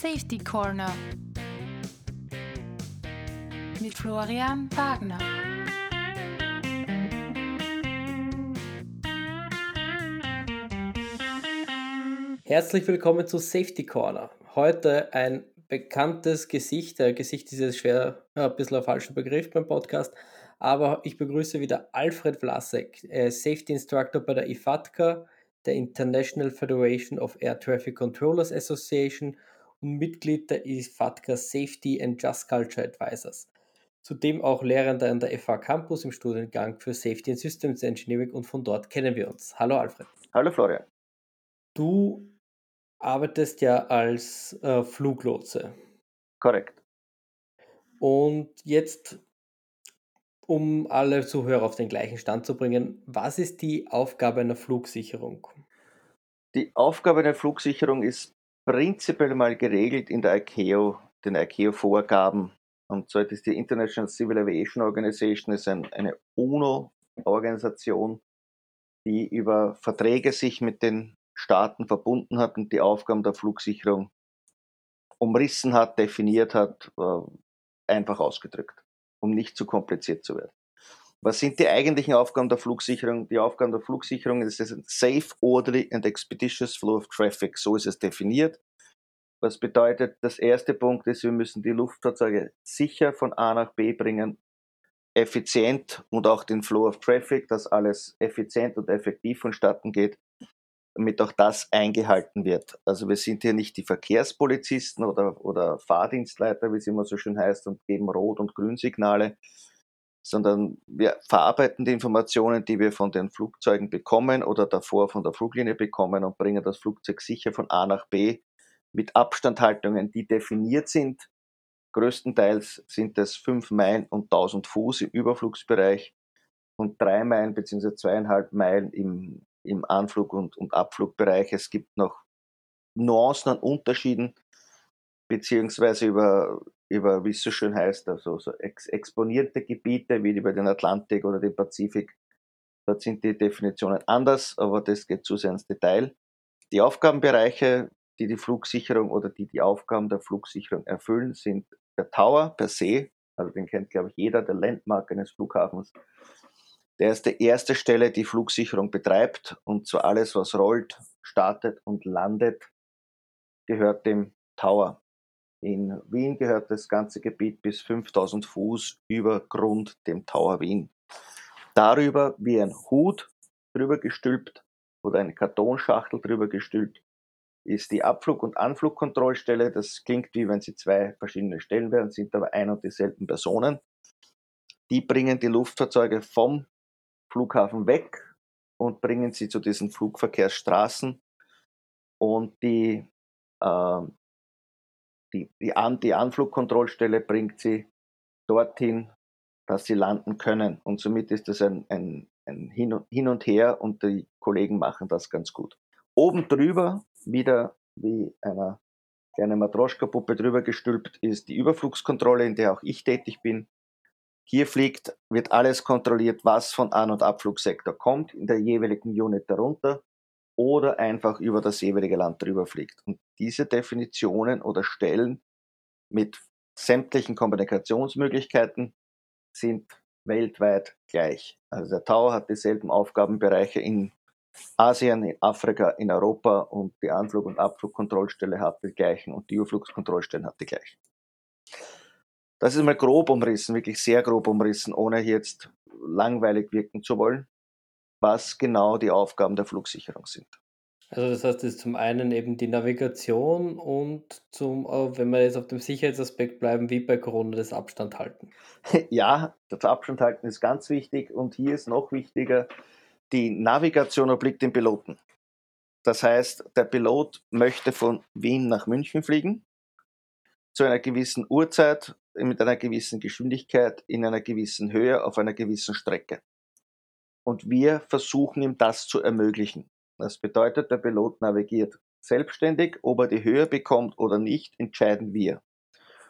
Safety Corner mit Florian Wagner. Herzlich willkommen zu Safety Corner. Heute ein bekanntes Gesicht. Der Gesicht ist jetzt schwer, ein bisschen ein falscher Begriff beim Podcast, aber ich begrüße wieder Alfred Vlasek, äh, Safety Instructor bei der IFATCA, der International Federation of Air Traffic Controllers Association und Mitglied der IFATCA Safety and Just Culture Advisors. Zudem auch Lehrender an der FH Campus im Studiengang für Safety and Systems Engineering und von dort kennen wir uns. Hallo Alfred. Hallo Florian. Du arbeitest ja als äh, Fluglotse. Korrekt. Und jetzt, um alle Zuhörer auf den gleichen Stand zu bringen, was ist die Aufgabe einer Flugsicherung? Die Aufgabe einer Flugsicherung ist prinzipiell mal geregelt in der ICAO, den ICAO-Vorgaben. Und zwar ist die International Civil Aviation Organization ist ein, eine UNO-Organisation, die über Verträge sich mit den Staaten verbunden hat und die Aufgaben der Flugsicherung umrissen hat, definiert hat, äh, einfach ausgedrückt, um nicht zu kompliziert zu werden. Was sind die eigentlichen Aufgaben der Flugsicherung? Die Aufgaben der Flugsicherung ist ein safe, orderly and expeditious flow of traffic. So ist es definiert. Was bedeutet, das erste Punkt ist, wir müssen die Luftfahrzeuge sicher von A nach B bringen, effizient und auch den Flow of Traffic, dass alles effizient und effektiv vonstatten geht damit auch das eingehalten wird. Also wir sind hier nicht die Verkehrspolizisten oder, oder Fahrdienstleiter, wie es immer so schön heißt, und geben Rot- und Grünsignale, sondern wir verarbeiten die Informationen, die wir von den Flugzeugen bekommen oder davor von der Fluglinie bekommen und bringen das Flugzeug sicher von A nach B mit Abstandhaltungen, die definiert sind. Größtenteils sind es fünf Meilen und 1000 Fuß im Überflugsbereich und drei Meilen bzw. zweieinhalb Meilen im im Anflug- und, und Abflugbereich. Es gibt noch Nuancen an Unterschieden, beziehungsweise über, über wie es so schön heißt, also so ex exponierte Gebiete wie über den Atlantik oder den Pazifik. Dort sind die Definitionen anders, aber das geht zu sehr ins Detail. Die Aufgabenbereiche, die die Flugsicherung oder die die Aufgaben der Flugsicherung erfüllen, sind der Tower per se, also den kennt glaube ich jeder, der Landmark eines Flughafens, der ist die erste Stelle, die Flugsicherung betreibt und so alles, was rollt, startet und landet, gehört dem Tower. In Wien gehört das ganze Gebiet bis 5000 Fuß über Grund dem Tower Wien. Darüber wie ein Hut drüber gestülpt oder eine Kartonschachtel drüber gestülpt ist die Abflug- und Anflugkontrollstelle. Das klingt wie wenn sie zwei verschiedene Stellen wären, sind aber ein und dieselben Personen. Die bringen die Luftfahrzeuge vom Flughafen weg und bringen sie zu diesen Flugverkehrsstraßen. Und die, äh, die, die, An die Anflugkontrollstelle bringt sie dorthin, dass sie landen können. Und somit ist das ein, ein, ein Hin, und, Her und die Kollegen machen das ganz gut. Oben drüber, wieder wie einer kleine Matroschka-Puppe drüber gestülpt, ist die Überflugskontrolle, in der auch ich tätig bin. Hier fliegt, wird alles kontrolliert, was von An- und Abflugsektor kommt, in der jeweiligen Unit darunter oder einfach über das jeweilige Land drüber fliegt. Und diese Definitionen oder Stellen mit sämtlichen Kommunikationsmöglichkeiten sind weltweit gleich. Also der Tower hat dieselben Aufgabenbereiche in Asien, in Afrika, in Europa und die Anflug- und Abflugkontrollstelle hat die gleichen und die Überflugskontrollstellen hat die gleichen. Das ist mal grob umrissen, wirklich sehr grob umrissen, ohne jetzt langweilig wirken zu wollen, was genau die Aufgaben der Flugsicherung sind. Also das heißt, das ist zum einen eben die Navigation und zum, äh, wenn wir jetzt auf dem Sicherheitsaspekt bleiben, wie bei Corona das Abstand halten. Ja, das Abstand halten ist ganz wichtig und hier ist noch wichtiger, die Navigation obliegt dem Piloten. Das heißt, der Pilot möchte von Wien nach München fliegen, zu einer gewissen Uhrzeit mit einer gewissen Geschwindigkeit, in einer gewissen Höhe, auf einer gewissen Strecke. Und wir versuchen ihm das zu ermöglichen. Das bedeutet, der Pilot navigiert selbstständig, ob er die Höhe bekommt oder nicht, entscheiden wir.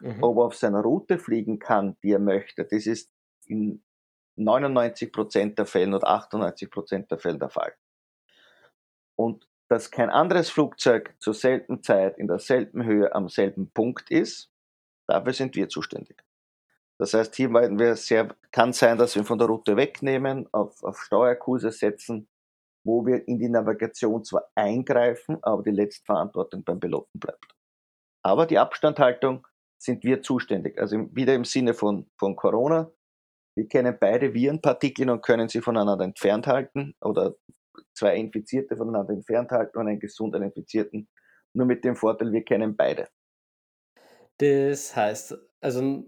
Mhm. Ob er auf seiner Route fliegen kann, die er möchte, das ist in 99 Prozent der Fällen oder 98 Prozent der Fälle der Fall. Und dass kein anderes Flugzeug zur selben Zeit, in derselben Höhe, am selben Punkt ist, dafür sind wir zuständig. Das heißt, hier werden wir sehr, kann sein, dass wir von der Route wegnehmen, auf, auf Steuerkurse setzen, wo wir in die Navigation zwar eingreifen, aber die Letztverantwortung beim Piloten bleibt. Aber die Abstandhaltung sind wir zuständig. Also wieder im Sinne von, von Corona. Wir kennen beide Virenpartikel und können sie voneinander entfernt halten oder zwei Infizierte voneinander entfernt halten und einen gesunden Infizierten. Nur mit dem Vorteil, wir kennen beide. Das heißt, also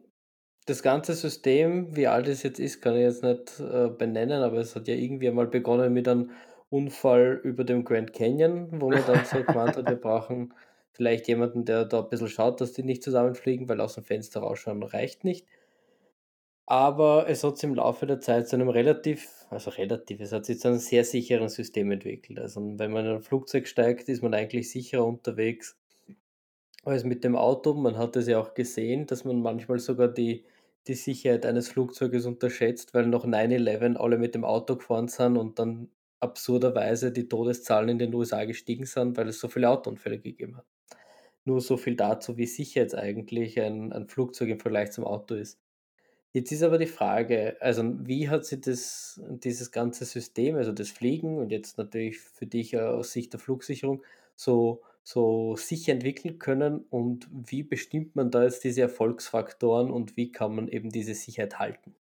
das ganze System, wie alt es jetzt ist, kann ich jetzt nicht äh, benennen, aber es hat ja irgendwie einmal begonnen mit einem Unfall über dem Grand Canyon, wo man dann so gemeint hat, wir brauchen vielleicht jemanden, der da ein bisschen schaut, dass die nicht zusammenfliegen, weil aus dem Fenster rausschauen reicht nicht. Aber es hat sich im Laufe der Zeit zu einem relativ, also relativ, es hat sich zu einem sehr sicheren System entwickelt. Also wenn man in ein Flugzeug steigt, ist man eigentlich sicherer unterwegs als mit dem Auto. Man hat es ja auch gesehen, dass man manchmal sogar die, die Sicherheit eines Flugzeuges unterschätzt, weil nach 9-11 alle mit dem Auto gefahren sind und dann absurderweise die Todeszahlen in den USA gestiegen sind, weil es so viele Autounfälle gegeben hat. Nur so viel dazu, wie sicher jetzt eigentlich ein, ein Flugzeug im Vergleich zum Auto ist. Jetzt ist aber die Frage, also wie hat sich das, dieses ganze System, also das Fliegen und jetzt natürlich für dich aus Sicht der Flugsicherung, so, so sicher entwickeln können und wie bestimmt man da jetzt diese Erfolgsfaktoren und wie kann man eben diese Sicherheit halten?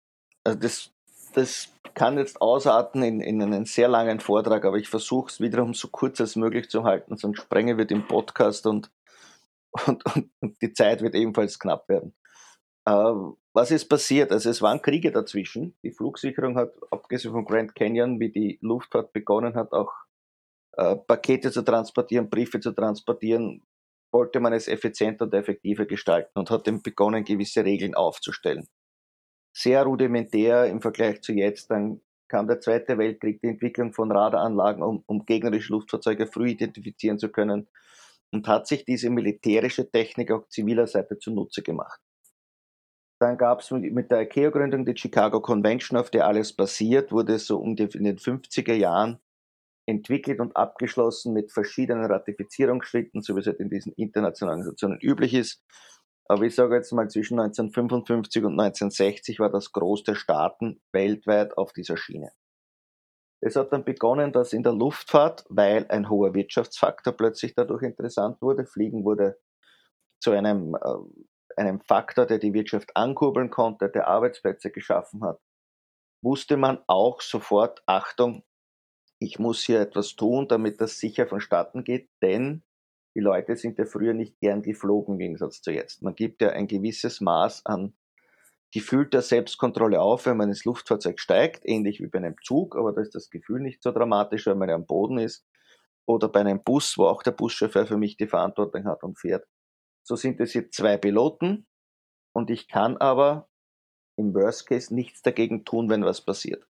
Also das, das kann jetzt ausarten in, in einen sehr langen Vortrag, aber ich versuche es wiederum so kurz als möglich zu halten, sonst sprengen wir den Podcast und, und, und die Zeit wird ebenfalls knapp werden. Äh, was ist passiert? Also es waren Kriege dazwischen. Die Flugsicherung hat, abgesehen von Grand Canyon, wie die Luftfahrt begonnen hat, auch äh, Pakete zu transportieren, Briefe zu transportieren, wollte man es effizienter und effektiver gestalten und hat dann begonnen, gewisse Regeln aufzustellen. Sehr rudimentär im Vergleich zu jetzt. Dann kam der Zweite Weltkrieg, die Entwicklung von Radaranlagen, um, um gegnerische Luftfahrzeuge früh identifizieren zu können und hat sich diese militärische Technik auch ziviler Seite zunutze gemacht. Dann gab es mit der ICAO-Gründung die Chicago Convention, auf der alles basiert, wurde so um die, in den 50er Jahren entwickelt und abgeschlossen mit verschiedenen Ratifizierungsschritten, so wie es halt in diesen internationalen Organisationen üblich ist. Aber ich sage jetzt mal, zwischen 1955 und 1960 war das Groß der Staaten weltweit auf dieser Schiene. Es hat dann begonnen, dass in der Luftfahrt, weil ein hoher Wirtschaftsfaktor plötzlich dadurch interessant wurde, Fliegen wurde zu einem äh, einem Faktor, der die Wirtschaft ankurbeln konnte, der Arbeitsplätze geschaffen hat, wusste man auch sofort, Achtung, ich muss hier etwas tun, damit das sicher vonstatten geht, denn die Leute sind ja früher nicht gern geflogen im Gegensatz zu jetzt. Man gibt ja ein gewisses Maß an gefühlter Selbstkontrolle auf, wenn man ins Luftfahrzeug steigt, ähnlich wie bei einem Zug, aber da ist das Gefühl nicht so dramatisch, wenn man am Boden ist. Oder bei einem Bus, wo auch der Buschauffeur für mich die Verantwortung hat und fährt. So sind es jetzt zwei Piloten und ich kann aber im Worst Case nichts dagegen tun, wenn was passiert.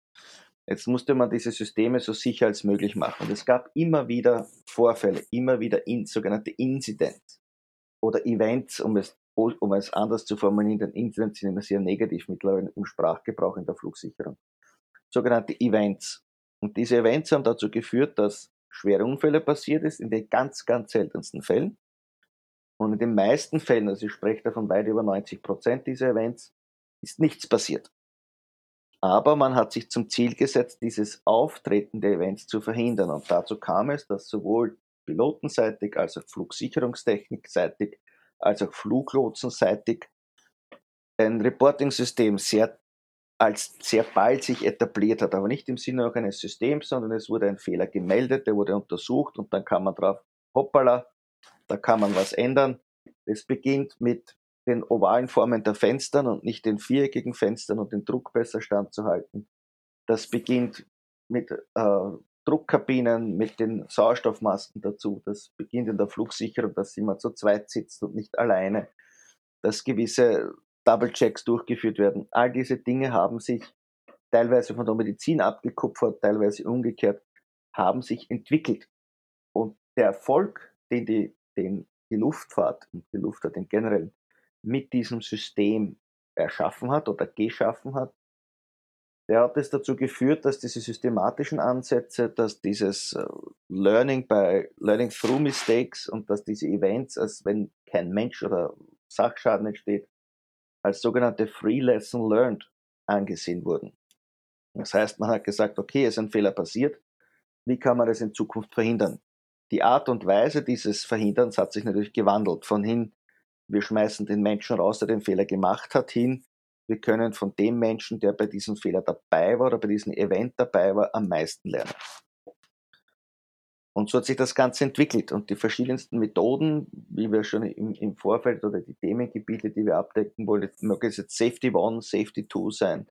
Jetzt musste man diese Systeme so sicher als möglich machen. Und es gab immer wieder Vorfälle, immer wieder in, sogenannte Incidents oder Events, um es, um es anders zu formulieren, denn Incidents sind immer sehr negativ mittlerweile im Sprachgebrauch in der Flugsicherung. Sogenannte Events. Und diese Events haben dazu geführt, dass schwere Unfälle passiert ist, in den ganz, ganz seltensten Fällen. Und in den meisten Fällen, also ich spreche davon weit über 90 Prozent dieser Events, ist nichts passiert. Aber man hat sich zum Ziel gesetzt, dieses Auftreten der Events zu verhindern. Und dazu kam es, dass sowohl pilotenseitig als auch Flugsicherungstechnikseitig als auch Fluglotsenseitig ein Reporting-System sehr als sehr bald sich etabliert hat, aber nicht im Sinne auch eines Systems, sondern es wurde ein Fehler gemeldet, der wurde untersucht und dann kam man drauf, hoppala, da kann man was ändern. Es beginnt mit den ovalen Formen der Fenstern und nicht den viereckigen Fenstern und den Druck besser standzuhalten. Das beginnt mit äh, Druckkabinen, mit den Sauerstoffmasken dazu. Das beginnt in der Flugsicherung, dass jemand zu zweit sitzt und nicht alleine. Dass gewisse Double-Checks durchgeführt werden. All diese Dinge haben sich teilweise von der Medizin abgekupfert, teilweise umgekehrt, haben sich entwickelt. Und der Erfolg, den die den die Luftfahrt und die Luftfahrt in generell mit diesem System erschaffen hat oder geschaffen hat, der hat es dazu geführt, dass diese systematischen Ansätze, dass dieses äh, Learning by Learning through Mistakes und dass diese Events, als wenn kein Mensch oder Sachschaden entsteht, als sogenannte Free Lesson Learned angesehen wurden. Das heißt, man hat gesagt, okay, es ist ein Fehler passiert, wie kann man das in Zukunft verhindern? Die Art und Weise dieses Verhinderns hat sich natürlich gewandelt. Von hin, wir schmeißen den Menschen raus, der den Fehler gemacht hat, hin, wir können von dem Menschen, der bei diesem Fehler dabei war oder bei diesem Event dabei war, am meisten lernen. Und so hat sich das Ganze entwickelt und die verschiedensten Methoden, wie wir schon im, im Vorfeld oder die Themengebiete, die wir abdecken wollen, mögen es jetzt Safety One, Safety Two sein,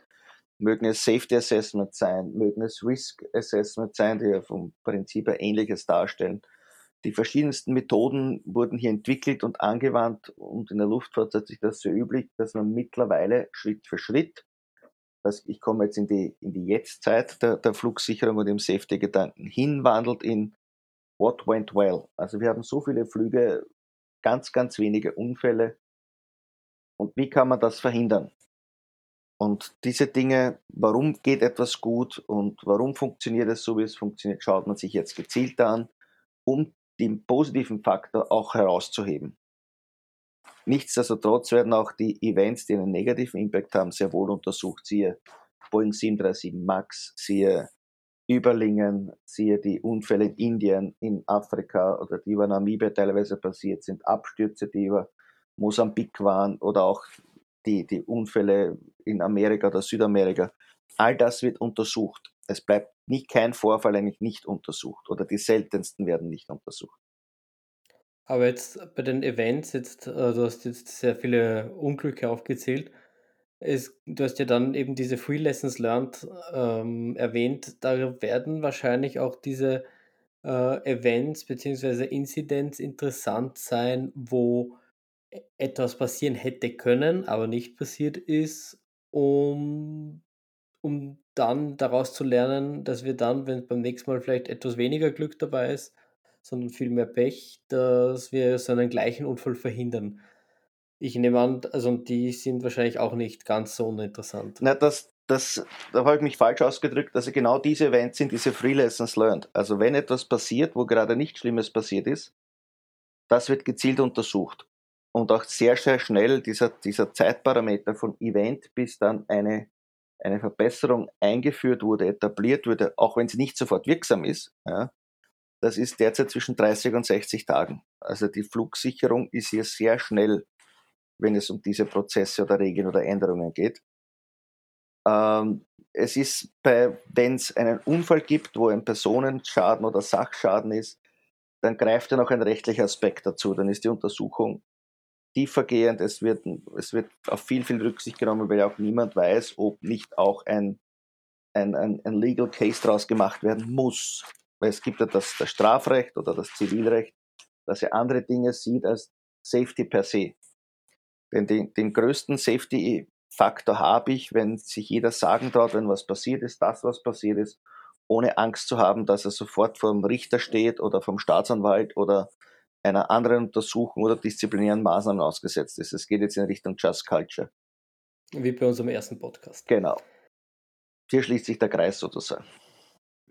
mögen es Safety Assessment sein, mögen es Risk Assessment sein, die ja vom Prinzip her ähnliches darstellen. Die verschiedensten Methoden wurden hier entwickelt und angewandt und in der Luftfahrt hat sich das so üblich, dass man mittlerweile Schritt für Schritt, dass ich komme jetzt in die, in die Jetztzeit der, der Flugsicherung und im Safety-Gedanken hinwandelt in what went well. Also wir haben so viele Flüge, ganz, ganz wenige Unfälle. Und wie kann man das verhindern? Und diese Dinge, warum geht etwas gut und warum funktioniert es so, wie es funktioniert, schaut man sich jetzt gezielt an, um den positiven Faktor auch herauszuheben. Nichtsdestotrotz werden auch die Events, die einen negativen Impact haben, sehr wohl untersucht. Siehe Boeing 737 MAX, siehe Überlingen, siehe die Unfälle in Indien, in Afrika oder die über Namibia teilweise passiert sind, Abstürze, die über Mosambik waren oder auch die, die Unfälle in Amerika oder Südamerika. All das wird untersucht. Es bleibt nicht kein Vorfall eigentlich nicht untersucht oder die seltensten werden nicht untersucht. Aber jetzt bei den Events, jetzt, äh, du hast jetzt sehr viele Unglücke aufgezählt. Es, du hast ja dann eben diese Free Lessons Learned ähm, erwähnt. Da werden wahrscheinlich auch diese äh, Events bzw. Incidents interessant sein, wo e-, etwas passieren hätte können, aber nicht passiert ist, um, um dann daraus zu lernen, dass wir dann, wenn beim nächsten Mal vielleicht etwas weniger Glück dabei ist, sondern viel mehr Pech, dass wir so einen gleichen Unfall verhindern. Ich nehme an, also die sind wahrscheinlich auch nicht ganz so uninteressant. Na, das, das, da habe ich mich falsch ausgedrückt. Also genau diese Events sind diese Free Lessons Learned. Also wenn etwas passiert, wo gerade nichts Schlimmes passiert ist, das wird gezielt untersucht. Und auch sehr, sehr schnell dieser, dieser Zeitparameter von Event bis dann eine, eine Verbesserung eingeführt wurde, etabliert wurde, auch wenn sie nicht sofort wirksam ist, ja, das ist derzeit zwischen 30 und 60 Tagen. Also die Flugsicherung ist hier sehr schnell wenn es um diese Prozesse oder Regeln oder Änderungen geht. Ähm, es ist bei, wenn es einen Unfall gibt, wo ein Personenschaden oder Sachschaden ist, dann greift ja noch ein rechtlicher Aspekt dazu. Dann ist die Untersuchung tiefergehend. Es wird, es wird auf viel, viel Rücksicht genommen, weil auch niemand weiß, ob nicht auch ein, ein, ein, ein Legal Case daraus gemacht werden muss. Weil es gibt ja das, das Strafrecht oder das Zivilrecht, das ja andere Dinge sieht als Safety per se. Denn den, den größten Safety-Faktor habe ich, wenn sich jeder sagen traut, wenn was passiert ist, das, was passiert ist, ohne Angst zu haben, dass er sofort vor dem Richter steht oder vom Staatsanwalt oder einer anderen Untersuchung oder disziplinären Maßnahmen ausgesetzt ist. Es geht jetzt in Richtung Just Culture. Wie bei unserem ersten Podcast. Genau. Hier schließt sich der Kreis sozusagen.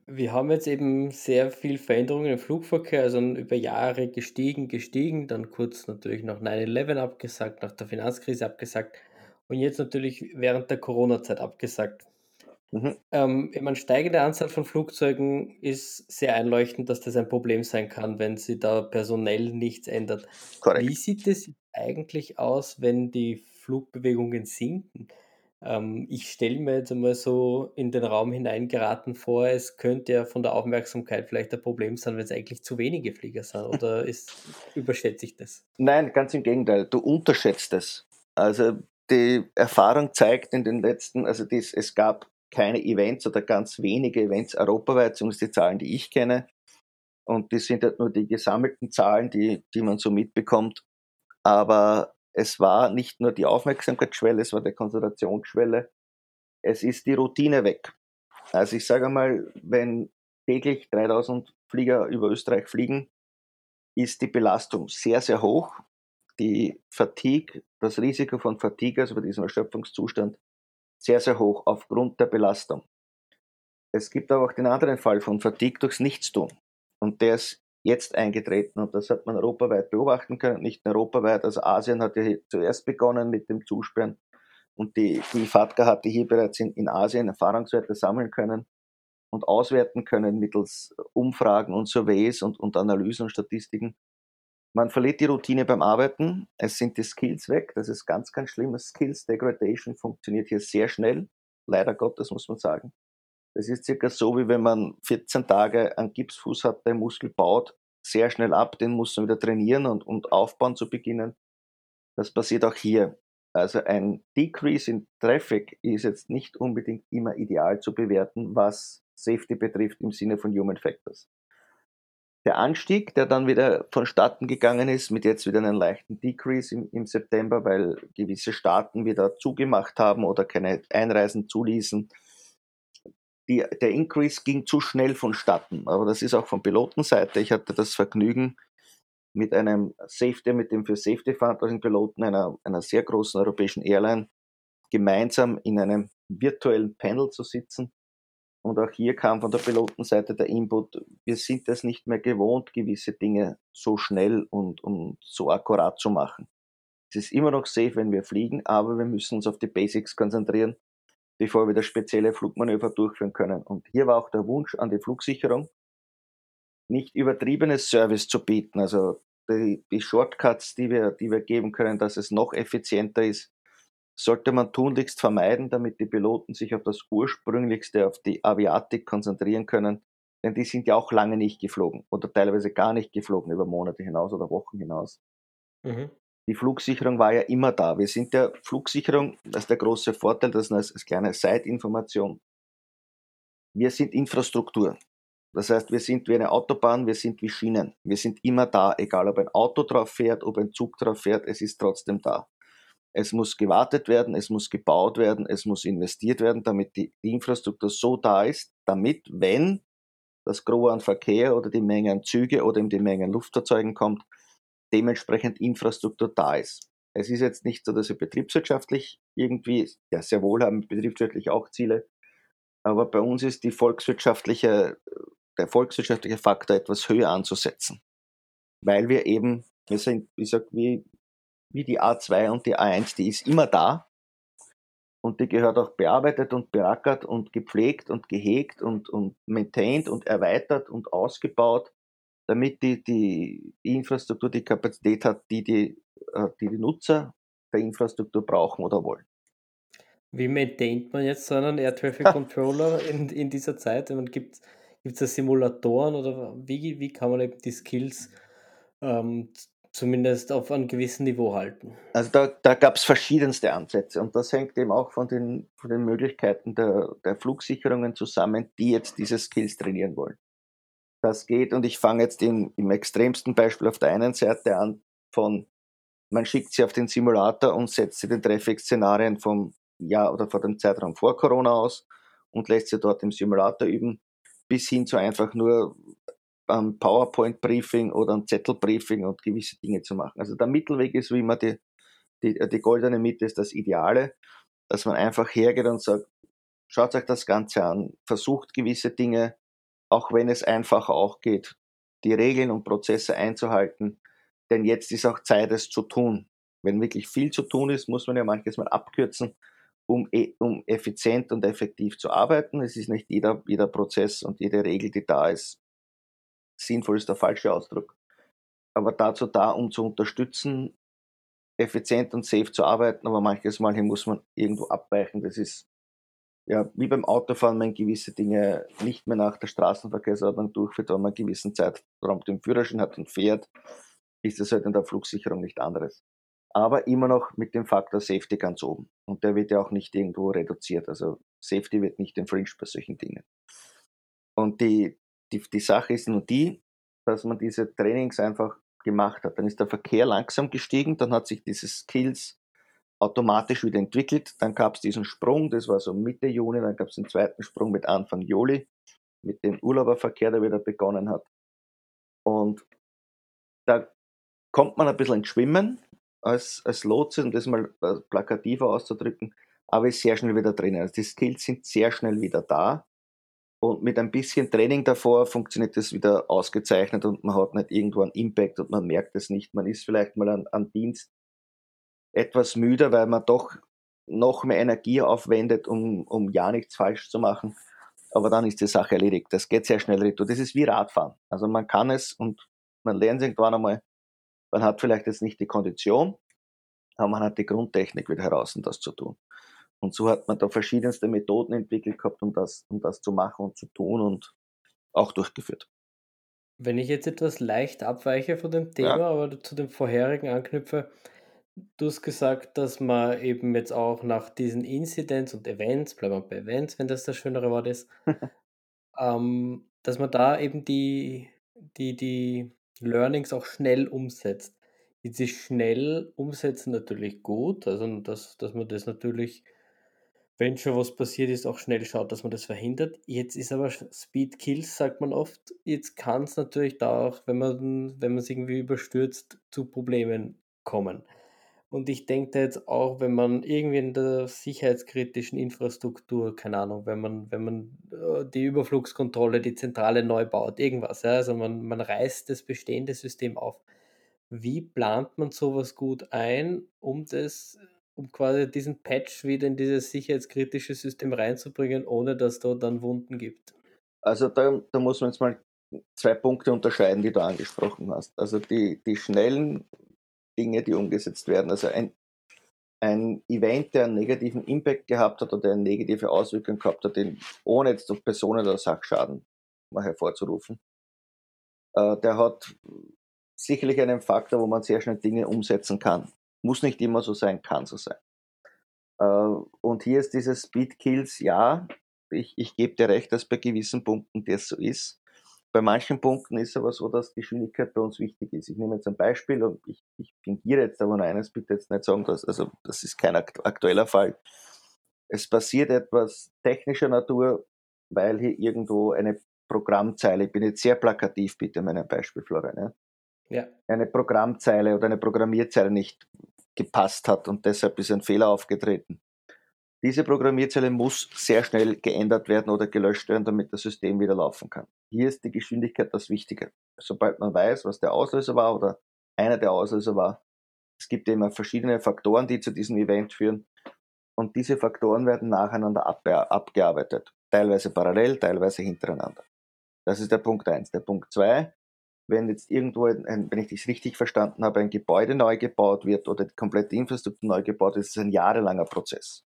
Wir haben jetzt eben sehr viel Veränderungen im Flugverkehr, also über Jahre gestiegen, gestiegen, dann kurz natürlich nach 9-11 abgesagt, nach der Finanzkrise abgesagt und jetzt natürlich während der Corona-Zeit abgesagt. Mhm. Ähm, eine steigende Anzahl von Flugzeugen ist sehr einleuchtend, dass das ein Problem sein kann, wenn sie da personell nichts ändert. Korrekt. Wie sieht es eigentlich aus, wenn die Flugbewegungen sinken? Ähm, ich stelle mir jetzt einmal so in den Raum hineingeraten vor, es könnte ja von der Aufmerksamkeit vielleicht ein Problem sein, wenn es eigentlich zu wenige Flieger sind. Oder ist, überschätze ich das? Nein, ganz im Gegenteil. Du unterschätzt es. Also die Erfahrung zeigt in den letzten, also dies, es gab keine Events oder ganz wenige Events europaweit, zumindest die Zahlen, die ich kenne. Und die sind halt nur die gesammelten Zahlen, die, die man so mitbekommt. Aber es war nicht nur die Aufmerksamkeitsschwelle, es war die Konzentrationsschwelle. Es ist die Routine weg. Also ich sage mal, wenn täglich 3000 Flieger über Österreich fliegen, ist die Belastung sehr, sehr hoch. Die Fatigue, das Risiko von Fatigue, also bei diesem Erschöpfungszustand, sehr, sehr hoch aufgrund der Belastung. Es gibt aber auch den anderen Fall von Fatigue durchs Nichtstun. Und der ist jetzt eingetreten und das hat man europaweit beobachten können, nicht europaweit, also Asien hat ja zuerst begonnen mit dem Zusperren und die, die FATCA hatte hier bereits in, in Asien Erfahrungswerte sammeln können und auswerten können mittels Umfragen und Surveys und, und Analysen und Statistiken. Man verliert die Routine beim Arbeiten, es sind die Skills weg, das ist ganz, ganz schlimm. Skills Degradation funktioniert hier sehr schnell, leider Gottes muss man sagen. Das ist circa so, wie wenn man 14 Tage einen Gipsfuß hat, der Muskel baut sehr schnell ab, den muss man wieder trainieren und, und aufbauen zu beginnen. Das passiert auch hier. Also ein Decrease in Traffic ist jetzt nicht unbedingt immer ideal zu bewerten, was Safety betrifft im Sinne von Human Factors. Der Anstieg, der dann wieder vonstatten gegangen ist, mit jetzt wieder einem leichten Decrease im, im September, weil gewisse Staaten wieder zugemacht haben oder keine Einreisen zuließen, die, der Increase ging zu schnell vonstatten. Aber das ist auch von Pilotenseite. Ich hatte das Vergnügen, mit einem Safety, mit dem für Safety verantwortlichen Piloten einer, einer sehr großen europäischen Airline gemeinsam in einem virtuellen Panel zu sitzen. Und auch hier kam von der Pilotenseite der Input, wir sind es nicht mehr gewohnt, gewisse Dinge so schnell und, und so akkurat zu machen. Es ist immer noch safe, wenn wir fliegen, aber wir müssen uns auf die Basics konzentrieren bevor wir das spezielle Flugmanöver durchführen können. Und hier war auch der Wunsch an die Flugsicherung, nicht übertriebenes Service zu bieten, also die, die Shortcuts, die wir, die wir geben können, dass es noch effizienter ist, sollte man tunlichst vermeiden, damit die Piloten sich auf das Ursprünglichste, auf die Aviatik konzentrieren können, denn die sind ja auch lange nicht geflogen oder teilweise gar nicht geflogen über Monate hinaus oder Wochen hinaus. Mhm die Flugsicherung war ja immer da. Wir sind der Flugsicherung, das ist der große Vorteil, das ist als, als kleine Side-Information. Wir sind Infrastruktur. Das heißt, wir sind wie eine Autobahn, wir sind wie Schienen. Wir sind immer da, egal ob ein Auto drauf fährt, ob ein Zug drauf fährt, es ist trotzdem da. Es muss gewartet werden, es muss gebaut werden, es muss investiert werden, damit die, Infrastruktur so da ist, damit, wenn das Gros an Verkehr oder die Menge an Züge oder eben die Menge an Luftfahrzeugen kommt, dementsprechend Infrastruktur da ist. Es ist jetzt nicht so, dass wir betriebswirtschaftlich irgendwie, ja, sehr wohl haben betriebswirtschaftlich auch Ziele, aber bei uns ist die volkswirtschaftliche, der volkswirtschaftliche Faktor etwas höher anzusetzen. Weil wir eben, wir sind, wie gesagt, wie, wie die A2 und die A1, die ist immer da und die gehört auch bearbeitet und berackert und gepflegt und gehegt und, und maintained und erweitert und ausgebaut damit die, die, Infrastruktur die Kapazität hat, die die, äh, die die Nutzer der Infrastruktur brauchen oder wollen. Wie maintaint man jetzt so einen Air Traffic Controller in, in dieser Zeit? Gibt es da Simulatoren oder wie, wie kann man eben die Skills ähm, zumindest auf einem gewissen Niveau halten? Also da, da gab es verschiedenste Ansätze und das hängt eben auch von den, von den Möglichkeiten der, der Flugsicherungen zusammen, die jetzt diese Skills trainieren wollen das geht. Und ich fange jetzt im, im extremsten Beispiel auf der einen Seite an von, man schickt sie auf den Simulator und setzt sie den Traffic-Szenarien vom Jahr oder vor dem Zeitraum vor Corona aus und lässt sie dort im Simulator üben, bis hin zu einfach nur ein PowerPoint-Briefing oder ein Zettel-Briefing und gewisse Dinge zu machen. Also der Mittelweg ist wie immer die, die, die goldene Mitte ist das Ideale, dass man einfach hergeht und sagt, schaut euch das Ganze an, versucht gewisse Dinge auch wenn es einfacher auch geht, die Regeln und Prozesse einzuhalten. Denn jetzt ist auch Zeit, es zu tun. Wenn wirklich viel zu tun ist, muss man ja manches mal abkürzen, um, e, um effizient und effektiv zu arbeiten. Es ist nicht jeder, jeder Prozess und jede Regel, die da ist, sinnvoll ist der falsche Ausdruck. Aber dazu da, um zu unterstützen, effizient und safe zu arbeiten, aber manches Mal hier muss man irgendwo abweichen. Das ist ja, wie beim Autofahren man gewisse Dinge nicht mehr nach der Straßenverkehrsordnung durchführt, weil man einen gewissen Zeitraum den Führerschein hat und fährt, ist das halt in der Flugsicherung nicht anderes. Aber immer noch mit dem Faktor Safety ganz oben. Und der wird ja auch nicht irgendwo reduziert. Also Safety wird nicht infringed bei solchen Dingen. Und die, die, die Sache ist nur die, dass man diese Trainings einfach gemacht hat. Dann ist der Verkehr langsam gestiegen, dann hat sich diese Skills automatisch wieder entwickelt. Dann gab es diesen Sprung, das war so Mitte Juni, dann gab es den zweiten Sprung mit Anfang Juli, mit dem Urlauberverkehr, der wieder begonnen hat. Und da kommt man ein bisschen ins Schwimmen als, als Lotse, um das mal äh, plakativer auszudrücken. aber ist sehr schnell wieder drinnen. Also die Skills sind sehr schnell wieder da. Und mit ein bisschen Training davor funktioniert das wieder ausgezeichnet und man hat nicht irgendwo einen Impact und man merkt es nicht. Man ist vielleicht mal an, an Dienst etwas müder, weil man doch noch mehr Energie aufwendet, um, um ja nichts falsch zu machen. Aber dann ist die Sache erledigt. Das geht sehr schnell retour. Das ist wie Radfahren. Also man kann es und man lernt es irgendwann einmal. Man hat vielleicht jetzt nicht die Kondition, aber man hat die Grundtechnik wieder heraus, um das zu tun. Und so hat man da verschiedenste Methoden entwickelt gehabt, um das, um das zu machen und zu tun und auch durchgeführt. Wenn ich jetzt etwas leicht abweiche von dem Thema, ja. aber zu dem vorherigen anknüpfe, du hast gesagt, dass man eben jetzt auch nach diesen Incidents und Events, bleiben wir bei Events, wenn das das schönere Wort ist, ähm, dass man da eben die, die, die Learnings auch schnell umsetzt. Jetzt ist schnell umsetzen natürlich gut, also dass, dass man das natürlich wenn schon was passiert ist, auch schnell schaut, dass man das verhindert. Jetzt ist aber Speed Kills, sagt man oft. Jetzt kann es natürlich da auch, wenn man wenn es irgendwie überstürzt, zu Problemen kommen. Und ich denke da jetzt auch, wenn man irgendwie in der sicherheitskritischen Infrastruktur, keine Ahnung, wenn man, wenn man äh, die Überflugskontrolle, die Zentrale neu baut, irgendwas, ja, also man, man reißt das bestehende System auf. Wie plant man sowas gut ein, um das um quasi diesen Patch wieder in dieses sicherheitskritische System reinzubringen, ohne dass da dann Wunden gibt? Also da, da muss man jetzt mal zwei Punkte unterscheiden, die du angesprochen hast. Also die, die schnellen Dinge, die umgesetzt werden. Also ein, ein Event, der einen negativen Impact gehabt hat oder eine negative Auswirkung gehabt hat, den, ohne jetzt auf Personen- oder Sachschaden mal hervorzurufen, äh, der hat sicherlich einen Faktor, wo man sehr schnell Dinge umsetzen kann. Muss nicht immer so sein, kann so sein. Äh, und hier ist dieses Speed Kills, ja, ich, ich gebe dir recht, dass bei gewissen Punkten das so ist. Bei manchen Punkten ist aber so, dass Geschwindigkeit bei uns wichtig ist. Ich nehme jetzt ein Beispiel und ich, ich fingiere jetzt aber nur eines, bitte jetzt nicht sagen, dass, also das ist kein aktueller Fall. Es passiert etwas technischer Natur, weil hier irgendwo eine Programmzeile, ich bin jetzt sehr plakativ, bitte mein Beispiel, Florian, ja? ja. eine Programmzeile oder eine Programmierzeile nicht gepasst hat und deshalb ist ein Fehler aufgetreten. Diese Programmierzeile muss sehr schnell geändert werden oder gelöscht werden, damit das System wieder laufen kann. Hier ist die Geschwindigkeit das Wichtige. Sobald man weiß, was der Auslöser war oder einer der Auslöser war, es gibt immer verschiedene Faktoren, die zu diesem Event führen und diese Faktoren werden nacheinander abgearbeitet. Teilweise parallel, teilweise hintereinander. Das ist der Punkt eins. Der Punkt zwei wenn jetzt irgendwo, ein, wenn ich das richtig verstanden habe, ein Gebäude neu gebaut wird oder die komplette Infrastruktur neu gebaut wird, ist es ein jahrelanger Prozess.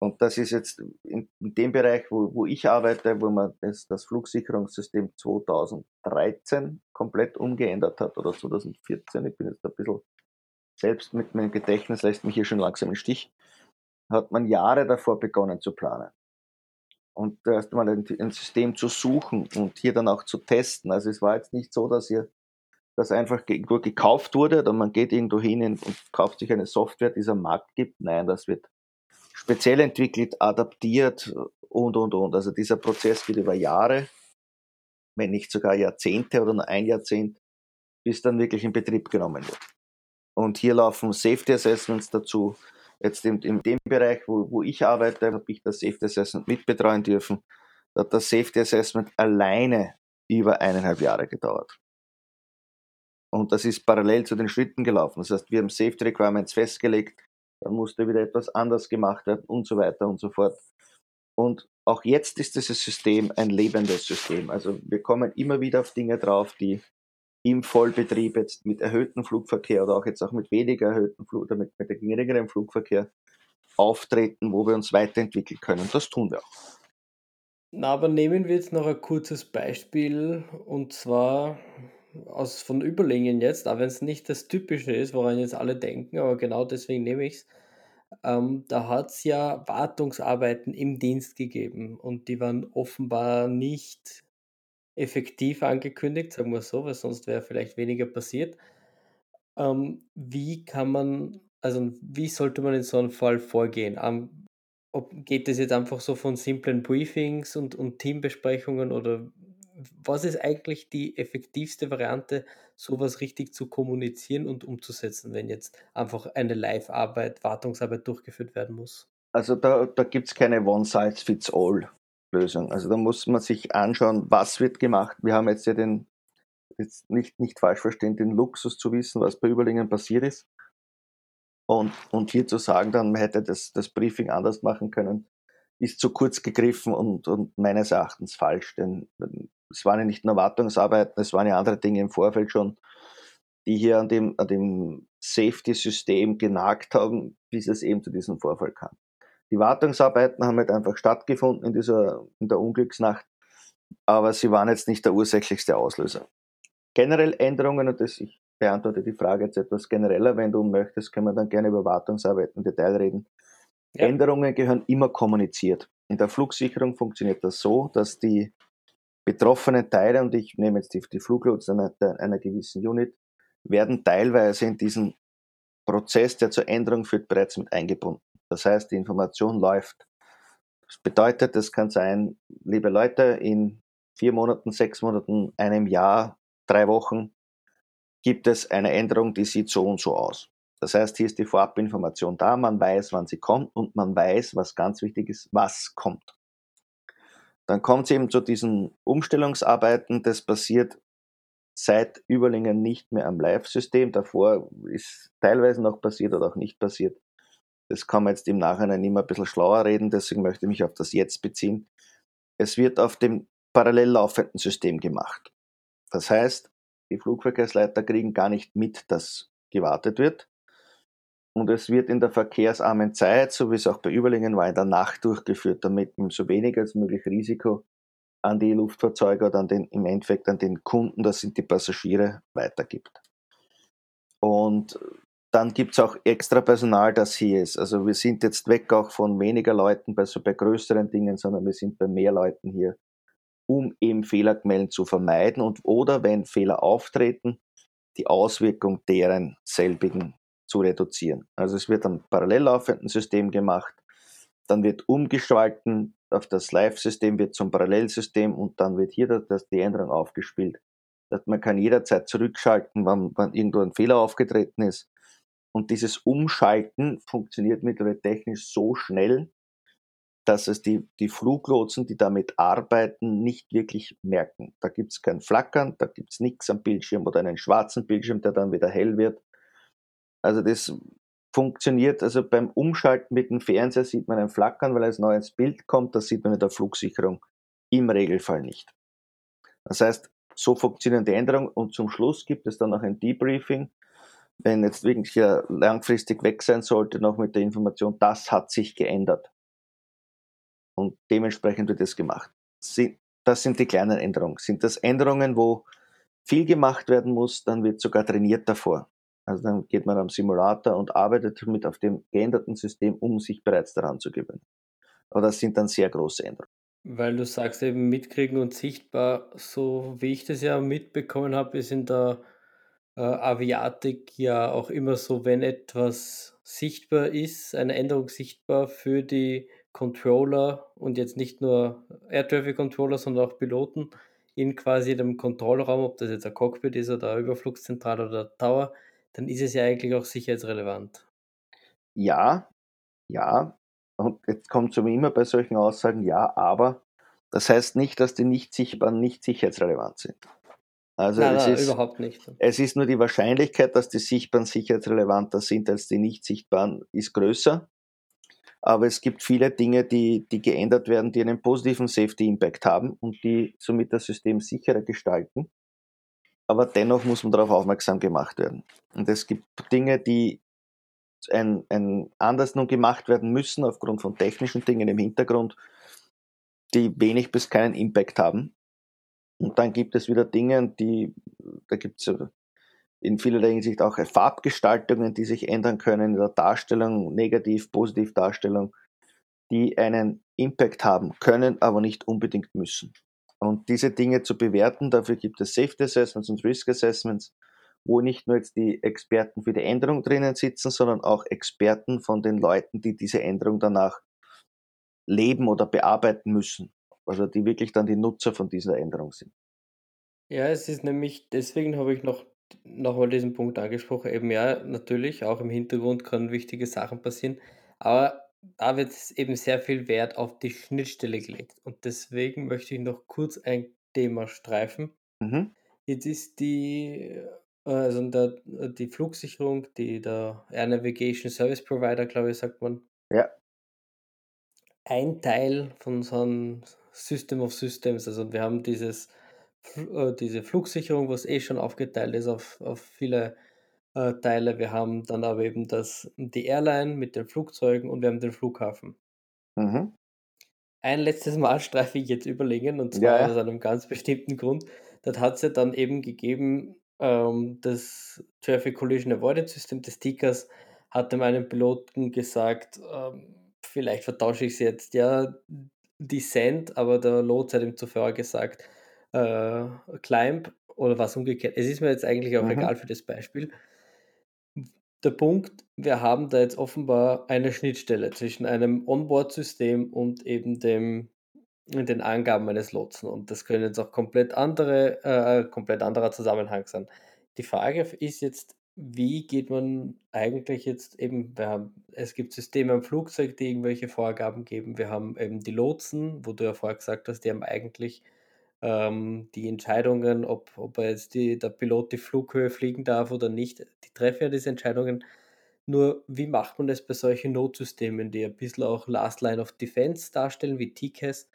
Und das ist jetzt in, in dem Bereich, wo, wo, ich arbeite, wo man das, das, Flugsicherungssystem 2013 komplett umgeändert hat oder 2014, ich bin jetzt ein bisschen selbst mit meinem Gedächtnis lässt mich hier schon langsam im Stich, hat man Jahre davor begonnen zu planen und erst mal ein, ein, System zu suchen und hier dann auch zu testen. Also es war jetzt nicht so, dass ihr das einfach irgendwo gekauft wurde oder man geht irgendwo hin und kauft sich eine Software, die es am Markt gibt. Nein, das wird speziell entwickelt, adaptiert und, und, und. Also dieser Prozess geht über Jahre, wenn nicht sogar Jahrzehnte oder nur ein Jahrzehnt, bis dann wirklich in Betrieb genommen wird. Und hier laufen Safety Assessments dazu, Jetzt in, in dem Bereich, wo, wo ich arbeite, habe ich das Safety Assessment mitbetreuen dürfen. Da hat das Safety Assessment alleine über eineinhalb Jahre gedauert. Und das ist parallel zu den Schritten gelaufen. Das heißt, wir haben Safety Requirements festgelegt, dann musste wieder etwas anders gemacht werden und so weiter und so fort. Und auch jetzt ist dieses System ein lebendes System. Also wir kommen immer wieder auf Dinge drauf, die im Vollbetrieb jetzt mit erhöhtem Flugverkehr oder auch jetzt auch mit weniger erhöhtem Flug oder mit, mit geringerem Flugverkehr auftreten, wo wir uns weiterentwickeln können. Das tun wir auch. Na, aber nehmen wir jetzt noch ein kurzes Beispiel und zwar aus von Überlingen jetzt, auch wenn es nicht das Typische ist, woran jetzt alle denken, aber genau deswegen nehme ich es. Ähm, da hat es ja Wartungsarbeiten im Dienst gegeben und die waren offenbar nicht effektiv angekündigt, sagen wir so, weil sonst wäre vielleicht weniger passiert. Ähm, wie kann man, also wie sollte man in so einem Fall vorgehen? Ähm, ob, geht es jetzt einfach so von simplen Briefings und, und Teambesprechungen oder was ist eigentlich die effektivste Variante, sowas richtig zu kommunizieren und umzusetzen, wenn jetzt einfach eine Live-Arbeit, Wartungsarbeit durchgeführt werden muss? Also da, da gibt es keine One-Size-Fits-All-Lösung. Also da muss man sich anschauen, was wird gemacht. Wir haben jetzt ja den, jetzt nicht, nicht falsch verstehen, den Luxus zu wissen, was bei Überlingen passiert ist. Und, und hier zu sagen, dann man hätte das, das Briefing anders machen können, ist zu kurz gegriffen und, und meines Erachtens falsch. Denn es waren ja nicht nur Wartungsarbeiten, es waren ja andere Dinge im Vorfeld schon, die hier an dem, an dem Safety-System genagt haben, bis es eben zu diesem Vorfall kam. Die Wartungsarbeiten haben halt einfach stattgefunden in dieser, in der Unglücksnacht, aber sie waren jetzt nicht der ursächlichste Auslöser. Generell Änderungen, und das, ich beantworte die Frage jetzt etwas genereller, wenn du möchtest, können wir dann gerne über Wartungsarbeiten im Detail reden. Ja. Änderungen gehören immer kommuniziert. In der Flugsicherung funktioniert das so, dass die betroffenen Teile, und ich nehme jetzt die, die Fluglotsen einer, einer gewissen Unit, werden teilweise in diesen Prozess, der zur Änderung führt, bereits mit eingebunden. Das heißt, die Information läuft. Das bedeutet, es kann sein, liebe Leute, in vier Monaten, sechs Monaten, einem Jahr, drei Wochen gibt es eine Änderung, die sieht so und so aus. Das heißt, hier ist die Vorabinformation da, man weiß, wann sie kommt und man weiß, was ganz wichtig ist, was kommt. Dann kommt es eben zu diesen Umstellungsarbeiten, das passiert seit Überlingen nicht mehr am Live-System. Davor ist teilweise noch passiert oder auch nicht passiert. Das kann man jetzt im Nachhinein immer ein bisschen schlauer reden, deswegen möchte ich mich auf das Jetzt beziehen. Es wird auf dem parallel laufenden System gemacht. Das heißt, die Flugverkehrsleiter kriegen gar nicht mit, dass gewartet wird. Und es wird in der verkehrsarmen Zeit, so wie es auch bei Überlingen war, in der Nacht durchgeführt, damit man so wenig als möglich Risiko an die Luftfahrzeuge oder an den, im Endeffekt an den Kunden, das sind die Passagiere, weitergibt. Und dann gibt es auch extra Personal, das hier ist. Also wir sind jetzt weg auch von weniger Leuten bei so bei größeren Dingen, sondern wir sind bei mehr Leuten hier, um eben Fehlerquellen zu vermeiden und oder wenn Fehler auftreten, die Auswirkung deren selbigen zu reduzieren. Also es wird am parallel laufenden System gemacht, dann wird umgeschalten auf das Live-System, wird zum Parallelsystem und dann wird hier das, die Änderung aufgespielt. Man kann jederzeit zurückschalten, wann, wann irgendwo ein Fehler aufgetreten ist. Und dieses Umschalten funktioniert mittlerweile technisch so schnell, dass es die, die Fluglotsen, die damit arbeiten, nicht wirklich merken. Da gibt es kein Flackern, da gibt es nichts am Bildschirm oder einen schwarzen Bildschirm, der dann wieder hell wird. Also das funktioniert, also beim Umschalten mit dem Fernseher sieht man ein Flackern, weil ein neues Bild kommt, das sieht man in der Flugsicherung im Regelfall nicht. Das heißt, so funktionieren die Änderungen und zum Schluss gibt es dann noch ein Debriefing, wenn jetzt wirklich langfristig weg sein sollte, noch mit der Information, das hat sich geändert. Und dementsprechend wird es gemacht. Das sind die kleinen Änderungen. Sind das Änderungen, wo viel gemacht werden muss, dann wird sogar trainiert davor. Also dann geht man am Simulator und arbeitet mit auf dem geänderten System, um sich bereits daran zu gewöhnen. Aber das sind dann sehr große Änderungen. Weil du sagst eben mitkriegen und sichtbar, so wie ich das ja mitbekommen habe, ist in der äh, Aviatik ja auch immer so, wenn etwas sichtbar ist, eine Änderung sichtbar für die Controller und jetzt nicht nur Air Traffic Controller, sondern auch Piloten in quasi dem Kontrollraum, ob das jetzt ein Cockpit ist oder eine Überflugszentrale oder Tower, dann ist es ja eigentlich auch sicherheitsrelevant. Ja, ja. Und jetzt kommt es immer bei solchen Aussagen, ja, aber das heißt nicht, dass die nicht sichtbaren nicht sicherheitsrelevant sind. Also nein, es nein, ist, überhaupt nicht. Es ist nur die Wahrscheinlichkeit, dass die sichtbaren sicherheitsrelevanter sind als die nicht sichtbaren, ist größer. Aber es gibt viele Dinge, die, die geändert werden, die einen positiven Safety Impact haben und die somit das System sicherer gestalten aber dennoch muss man darauf aufmerksam gemacht werden. Und es gibt Dinge, die ein, ein anders nun gemacht werden müssen, aufgrund von technischen Dingen im Hintergrund, die wenig bis keinen Impact haben. Und dann gibt es wieder Dinge, die, da gibt es in vielerlei Hinsicht auch Farbgestaltungen, die sich ändern können in der Darstellung, negativ, positiv Darstellung, die einen Impact haben können, aber nicht unbedingt müssen. Und diese Dinge zu bewerten, dafür gibt es Safety Assessments und Risk Assessments, wo nicht nur jetzt die Experten für die Änderung drinnen sitzen, sondern auch Experten von den Leuten, die diese Änderung danach leben oder bearbeiten müssen. Also die wirklich dann die Nutzer von dieser Änderung sind. Ja, es ist nämlich deswegen habe ich noch noch mal diesen Punkt angesprochen, eben ja, natürlich, auch im Hintergrund können wichtige Sachen passieren, aber da wird eben sehr viel Wert auf die Schnittstelle gelegt und deswegen möchte ich noch kurz ein Thema streifen. Mhm. Jetzt ist die äh, also der die Flugsicherung, die der Air Navigation Service Provider, glaube ich, sagt man Ja. ein Teil von so 'n System of Systems. Also, wir haben dieses äh, diese Flugsicherung, was eh schon aufgeteilt ist auf auf viele, äh, Teile. Wir haben dann aber eben das die Airline mit den Flugzeugen und wir haben den Flughafen. Mhm. Ein letztes Mal streife ich jetzt überlegen und Ja, zwar aus ja. einem ganz bestimmten Grund. Dort hat's ja dann eben gegeben, ähm, das Traffic Collision Avoidance System des TICAS hat dem einen Piloten gesagt, ähm, vielleicht vertausche ich's jetzt, ja, Descent, aber der Lotse hat ihm zuvor gesagt, äh, Climb oder war's umgekehrt? Es ist mir jetzt eigentlich auch Mhm. egal für das Beispiel. Der Punkt, wir haben da jetzt offenbar eine Schnittstelle zwischen einem Onboard-System und eben dem den Angaben eines Lotsen und das können jetzt auch komplett andere äh, komplett anderer Zusammenhang sein. Die Frage ist jetzt, wie geht man eigentlich jetzt eben wir haben es gibt Systeme am Flugzeug, die irgendwelche Vorgaben geben. Wir haben eben die Lotsen, wo du ja vorher gesagt hast, die haben eigentlich, ähm, die Entscheidungen, ob ob jetzt die der Pilot die Flughöhe fliegen darf oder nicht, die treffen ja diese Entscheidungen. Nur wie macht man das bei solchen Notsystemen, die ein bisschen auch Last Line of Defense darstellen wie TCAS,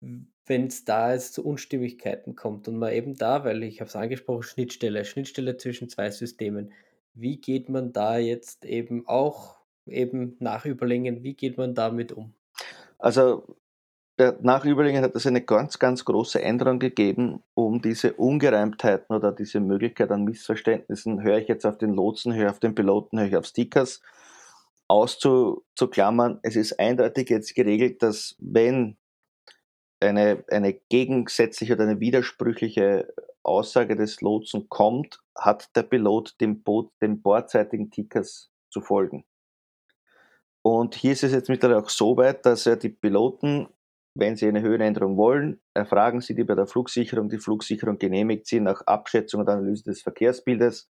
w wenn's da jetzt zu Unstimmigkeiten kommt und man eben da, weil ich habe es angesprochen, Schnittstelle Schnittstelle zwischen 2 Systemen. Wie geht man da jetzt eben auch eben nach Überlegen, wie geht man damit um? Also, der nach Überlegen hat es eine ganz, ganz große Änderung gegeben, um diese Ungereimtheiten oder diese Möglichkeit an Missverständnissen, höre ich jetzt auf den Lotsen, höre ich auf den Piloten, höre ich auf TICAS, auszu zu klammern. Es ist eindeutig jetzt geregelt, dass wenn eine eine gegensätzliche oder eine widersprüchliche Aussage des Lotsen kommt, hat der Pilot dem Boot dem bordseitigen TICAS zu folgen. Und hier ist es jetzt mittlerweile auch so weit, dass ja die Piloten, wenn sie eine Höhenänderung wollen, erfragen sie die bei der Flugsicherung. Die Flugsicherung genehmigt sie nach Abschätzung und Analyse des Verkehrsbildes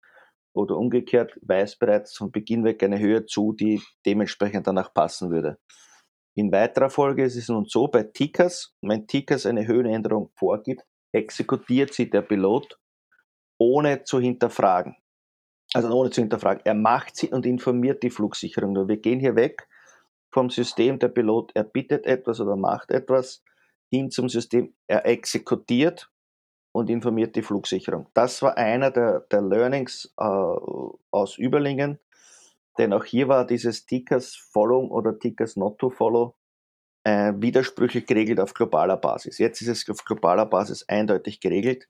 oder umgekehrt, weist bereits von Beginn weg eine Höhe zu, die dementsprechend danach passen würde. In weiterer Folge ist es nun so bei TICAS, wenn TICAS eine Höhenänderung vorgibt, exekutiert sie der Pilot, ohne zu hinterfragen. Also ohne zu hinterfragen. Er macht sie und informiert die Flugsicherung nur. Wir gehen hier weg vom System, der Pilot erbittet etwas oder macht etwas, hin zum System, er exekutiert und informiert die Flugsicherung. Das war einer der, der Learnings äh, aus Überlingen, denn auch hier war dieses TICAS Follow oder TICAS Not to Follow äh, widersprüchlich geregelt auf globaler Basis. Jetzt ist es auf globaler Basis eindeutig geregelt.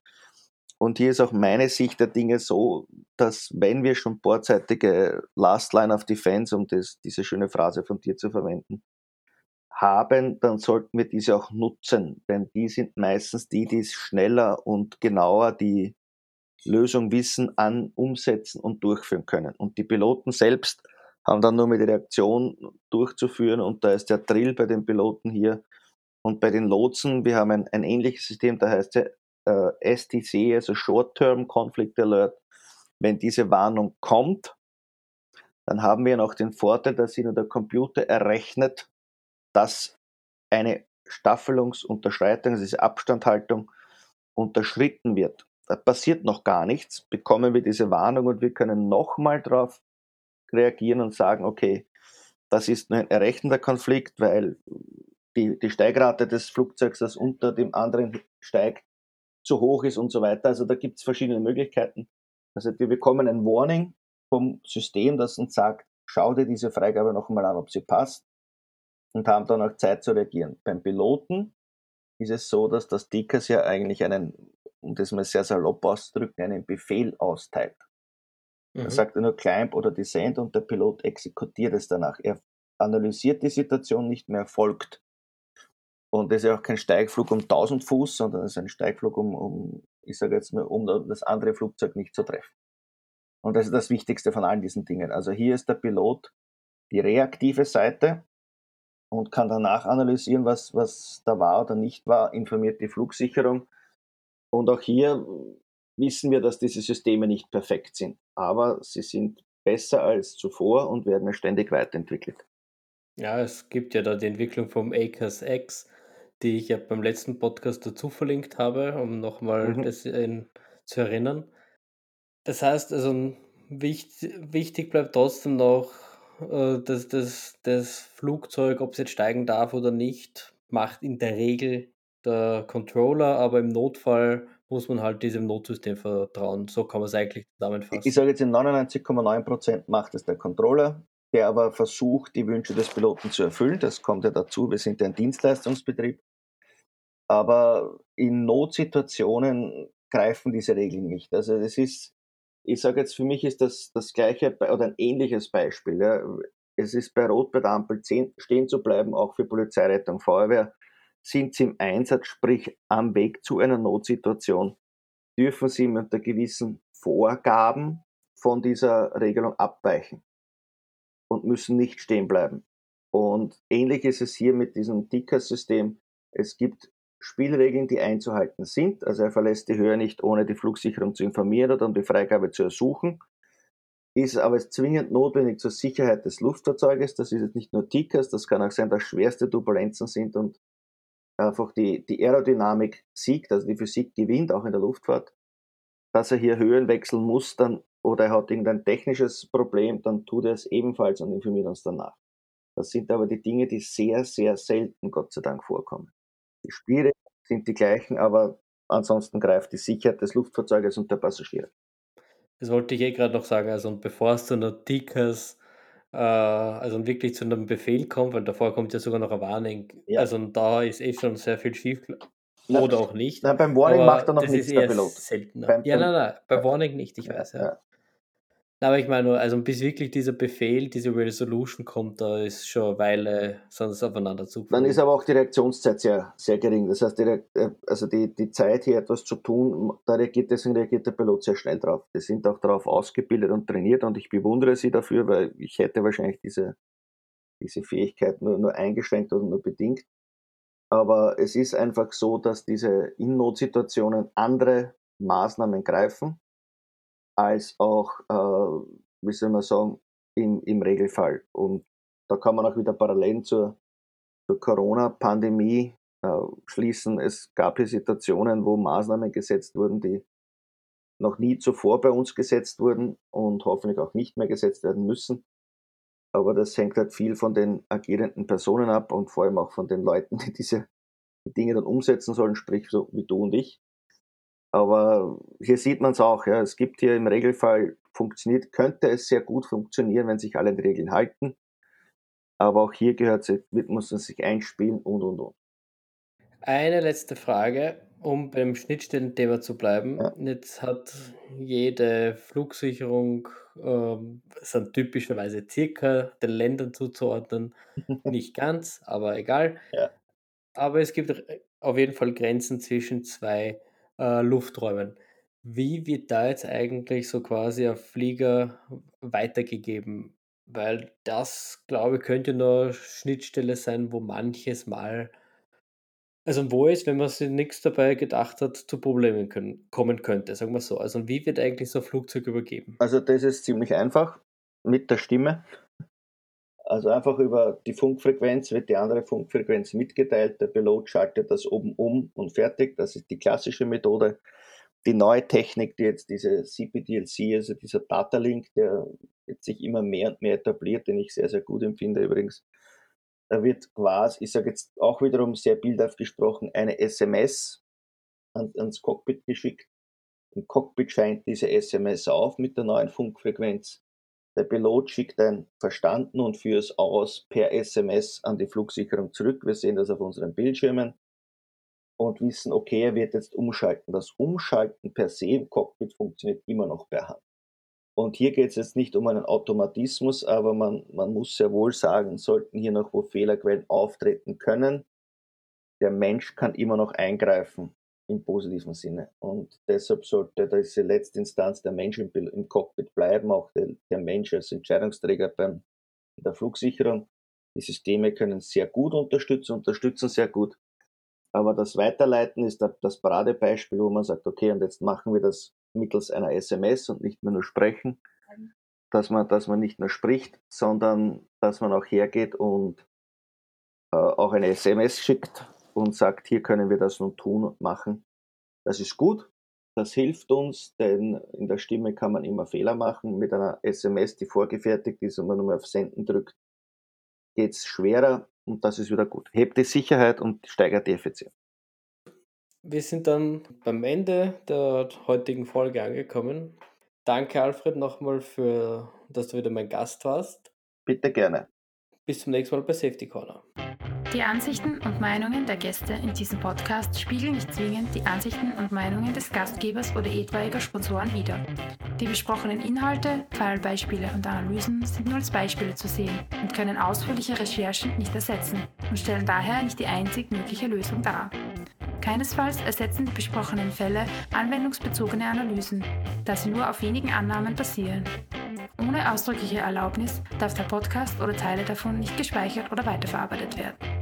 Und hier ist auch meine Sicht der Dinge so, dass wenn wir schon bordseitige Last Line of Defense, um das, diese schöne Phrase von dir zu verwenden, haben, dann sollten wir diese auch nutzen, denn die sind meistens die, die schneller und genauer die Lösung wissen, an, umsetzen und durchführen können. Und die Piloten selbst haben dann nur mit der Reaktion durchzuführen und da ist der Drill bei den Piloten hier und bei den Lotsen, wir haben ein, ein ähnliches System, da heißt ja äh, STC, also Short-Term Conflict Alert. Wenn diese Warnung kommt, dann haben wir noch den Vorteil, dass Ihnen der Computer errechnet, dass eine Staffelungsunterschreitung, also diese Abstandhaltung, unterschritten wird. Da passiert noch gar nichts, bekommen wir diese Warnung und wir können nochmal darauf reagieren und sagen, okay, das ist nur ein errechnender Konflikt, weil die, die Steigrate des Flugzeugs, das unter dem anderen steigt, zu hoch ist und so weiter. Also da gibt es verschiedene Möglichkeiten. Also wir bekommen ein Warning vom System, das uns sagt, schau dir diese Freigabe noch einmal an, ob sie passt und haben dann auch Zeit zu reagieren. Beim Piloten ist es so, dass das TICAS ja eigentlich einen, um das mal sehr salopp auszudrücken, einen Befehl austeilt. Mhm. Er sagt nur Climb oder Descent und der Pilot exekutiert es danach. Er analysiert die Situation nicht mehr, folgt. Und das ist ja auch kein Steigflug um 1000 Fuß, sondern es ist ein Steigflug um, um ich sage jetzt mal, um das andere Flugzeug nicht zu treffen. Und das ist das Wichtigste von allen diesen Dingen. Also hier ist der Pilot die reaktive Seite und kann danach analysieren, was, was da war oder nicht war, informiert die Flugsicherung Und auch hier wissen wir, dass diese Systeme nicht perfekt sind, aber sie sind besser als zuvor und werden ständig weiterentwickelt. Ja, es gibt ja da die Entwicklung vom ACAS X, die ich ja beim letzten Podcast dazu verlinkt habe, um nochmal Mhm. das in, zu erinnern. Das heißt, also wichtig, wichtig bleibt trotzdem noch, äh, dass das, das Flugzeug, ob es jetzt steigen darf oder nicht, macht in der Regel der Controller, aber im Notfall muss man halt diesem Notsystem vertrauen. So kann man es eigentlich Ich, ich zusammenfassen. sage jetzt in 99,9% macht es der Controller, der aber versucht, die Wünsche des Piloten zu erfüllen. Das kommt ja dazu, wir sind ein Dienstleistungsbetrieb. Aber in Notsituationen greifen diese Regeln nicht. Also das ist, ich sage jetzt, für mich ist das das gleiche oder ein ähnliches Beispiel. Ja. Es ist bei Rot bei der Ampel stehen zu bleiben, auch für Polizei, Rettung, Feuerwehr. Sind sie im Einsatz, sprich am Weg zu einer Notsituation, dürfen sie unter gewissen Vorgaben von dieser Regelung abweichen und müssen nicht stehen bleiben. Und ähnlich ist es hier mit diesem Ticker-System. Es gibt Spielregeln, die einzuhalten sind. Also er verlässt die Höhe nicht, ohne die Flugsicherung zu informieren oder um die Freigabe zu ersuchen. Ist aber zwingend notwendig zur Sicherheit des Luftfahrzeuges. Das ist jetzt nicht nur Tickers, das kann auch sein, dass schwerste Turbulenzen sind und einfach die, die Aerodynamik siegt, also die Physik gewinnt, auch in der Luftfahrt. Dass er hier Höhen wechseln muss, dann oder er hat irgendein technisches Problem, dann tut er es ebenfalls und informiert uns danach. Das sind aber die Dinge, die sehr, sehr selten, Gott sei Dank, vorkommen. Die Spiele sind die gleichen, aber ansonsten greift die Sicherheit des Luftfahrzeuges und der Passagiere. Das wollte ich eh gerade noch sagen. Also, und bevor es zu einer Tickers, äh, also wirklich zu einem Befehl kommt, weil davor kommt ja sogar noch eine Warnung. Ja. Also, und da ist eh schon sehr viel schief. Oder auch nicht. Na, beim Warning Aber macht er noch nichts, der Pilot. seltener. Beim- ja, nein, nein, bei. Warning nicht, ich weiß, ja. ja. Na, aber ich meine nur, also bis wirklich dieser Befehl, diese Resolution kommt, da ist schon eine Weile, sonst aufeinander zu. Dann ist aber auch die Reaktionszeit sehr, sehr gering. Das heißt, die, äh, also die, die Zeit, hier etwas zu tun, da reagiert, deswegen reagiert der Pilot sehr schnell drauf. Die sind auch darauf ausgebildet und trainiert und ich bewundere sie dafür, weil ich hätte wahrscheinlich diese, diese Fähigkeit nur, nur eingeschränkt oder nur bedingt. Aber es ist einfach so, dass diese in Notsituationen andere Maßnahmen greifen, als auch, äh, wie soll man sagen, im, im Regelfall. Und da kann man auch wieder Parallelen zur, zur Corona-Pandemie äh, schließen. Es gab hier Situationen, wo Maßnahmen gesetzt wurden, die noch nie zuvor bei uns gesetzt wurden und hoffentlich auch nicht mehr gesetzt werden müssen. Aber das hängt halt viel von den agierenden Personen ab und vor allem auch von den Leuten, die diese Dinge dann umsetzen sollen, sprich so wie du und ich. Aber hier sieht man es auch, ja. Es gibt hier im Regelfall funktioniert, könnte es sehr gut funktionieren, wenn sich alle die Regeln halten. Aber auch hier gehört es, muss man sich einspielen und und und. Eine letzte Frage, um beim Schnittstellenthema zu bleiben. Ja. Jetzt hat jede Flugsicherung, ähm, sind typischerweise circa den Ländern zuzuordnen. Nicht ganz, aber egal. Ja. Aber es gibt auf jeden Fall Grenzen zwischen zwei äh, Lufträumen. Wie wird da jetzt eigentlich so quasi ein Flieger weitergegeben? Weil das, glaube ich, könnte nur Schnittstelle sein, wo manches Mal, also wo es, wenn man sich nichts dabei gedacht hat, zu Problemen können, kommen könnte, sagen wir so. Also wie wird eigentlich so ein Flugzeug übergeben? Also das ist ziemlich einfach mit der Stimme. Also einfach über die Funkfrequenz wird die andere Funkfrequenz mitgeteilt. Der Pilot schaltet das oben um und fertig. Das ist die klassische Methode. Die neue Technik, die jetzt diese CPDLC, also dieser Data Link, der jetzt sich immer mehr und mehr etabliert, den ich sehr, sehr gut empfinde übrigens. Da wird quasi, ich sage jetzt auch wiederum sehr bildhaft gesprochen, eine SMS an, ans Cockpit geschickt. Im Cockpit scheint diese SMS auf mit der neuen Funkfrequenz. Der Pilot schickt ein Verstanden und führt es aus per SMS an die Flugsicherung zurück. Wir sehen das auf unseren Bildschirmen und wissen, okay, er wird jetzt umschalten. Das Umschalten per se im Cockpit funktioniert immer noch per Hand. Und hier geht es jetzt nicht um einen Automatismus, aber man, man muss sehr wohl sagen, sollten hier noch wo Fehlerquellen auftreten können, der Mensch kann immer noch eingreifen im positiven Sinne. Und deshalb sollte diese letzte Instanz der Mensch im, im Cockpit bleiben, auch der, der Mensch als Entscheidungsträger beim, der Flugsicherung. Die Systeme können sehr gut unterstützen, unterstützen sehr gut. Aber das Weiterleiten ist das Paradebeispiel, wo man sagt, okay, und jetzt machen wir das mittels einer SMS und nicht mehr nur sprechen, dass man, dass man nicht nur spricht, sondern dass man auch hergeht und äh, auch eine SMS schickt und sagt, hier können wir das nun tun und machen. Das ist gut, das hilft uns, denn in der Stimme kann man immer Fehler machen. Mit einer SMS, die vorgefertigt ist und man nur auf Senden drückt, geht es schwerer und das ist wieder gut. Hebt die Sicherheit und steigert die Effizienz. Wir sind dann beim Ende der heutigen Folge angekommen. Danke, Alfred, nochmal für, dass du wieder mein Gast warst. Bitte gerne. Bis zum nächsten Mal bei Safety Corner. Die Ansichten und Meinungen der Gäste in diesem Podcast spiegeln nicht zwingend die Ansichten und Meinungen des Gastgebers oder etwaiger Sponsoren wider. Die besprochenen Inhalte, Fallbeispiele und Analysen sind nur als Beispiele zu sehen und können ausführliche Recherchen nicht ersetzen und stellen daher nicht die einzig mögliche Lösung dar. Keinesfalls ersetzen die besprochenen Fälle anwendungsbezogene Analysen, da sie nur auf wenigen Annahmen basieren. Ohne ausdrückliche Erlaubnis darf der Podcast oder Teile davon nicht gespeichert oder weiterverarbeitet werden.